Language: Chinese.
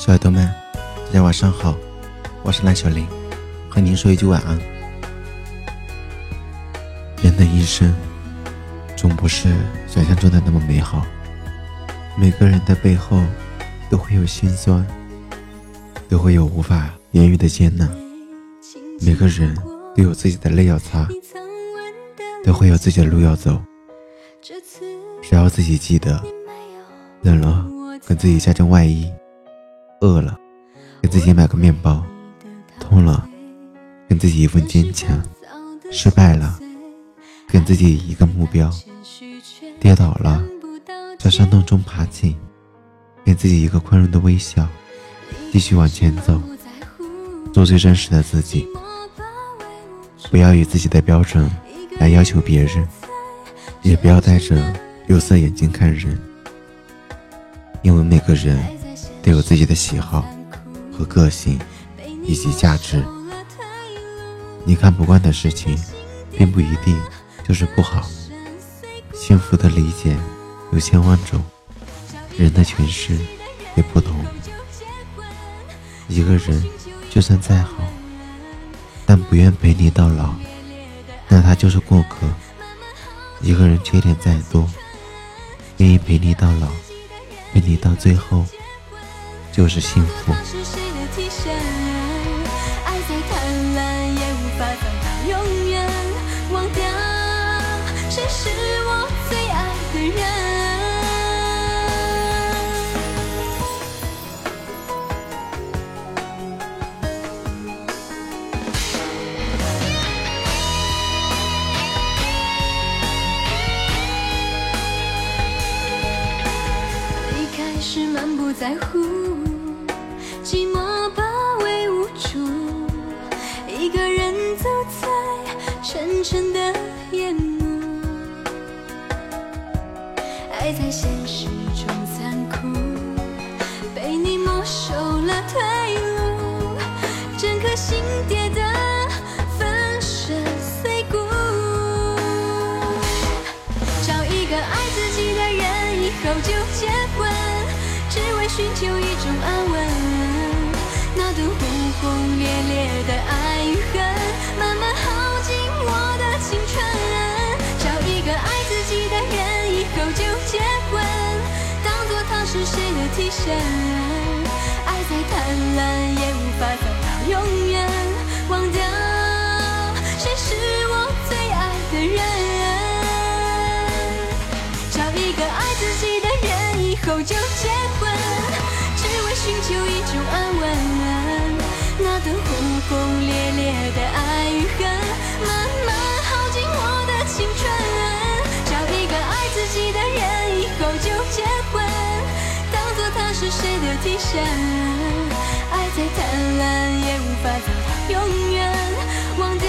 小耳朵们，大家晚上好，我是蓝小林，和您说一句晚安。人的一生，总不是想象中的那么美好，每个人的背后都会有心酸，都会有无法言喻的艰难，每个人都有自己的泪要擦，都会有自己的路要走，只要自己记得，冷了跟自己加件外衣。饿了，给自己买个面包；痛了，给自己一份坚强；失败了，给自己一个目标；跌倒了，在伤痛中爬起，给自己一个宽容的微笑，继续往前走，做最真实的自己。不要以自己的标准来要求别人，也不要带着有色眼镜看人，因为每个人。都有自己的喜好和个性以及价值。你看不惯的事情，并不一定就是不好。幸福的理解有千万种，人的诠释也不同。一个人就算再好，但不愿陪你到老，那他就是过客。一个人缺点再多，愿意陪你到老，陪你到最后。就是幸福。不在乎。寂寞包围无助，一个人走在沉沉的夜幕，爱在现实中残酷，被你没收了退路，整颗心跌得粉身碎骨。找一个爱自己的人，以后就结婚，寻求一种安稳。那段轰轰烈烈的爱与恨，慢慢耗尽我的青春。找一个爱自己的人，以后就结婚，当做他是谁的替身。轰轰烈烈的爱与恨，慢慢耗尽我的青春。找一个爱自己的人，以后就结婚，当做他是谁的替身。爱再贪婪，也无法走到永远。忘掉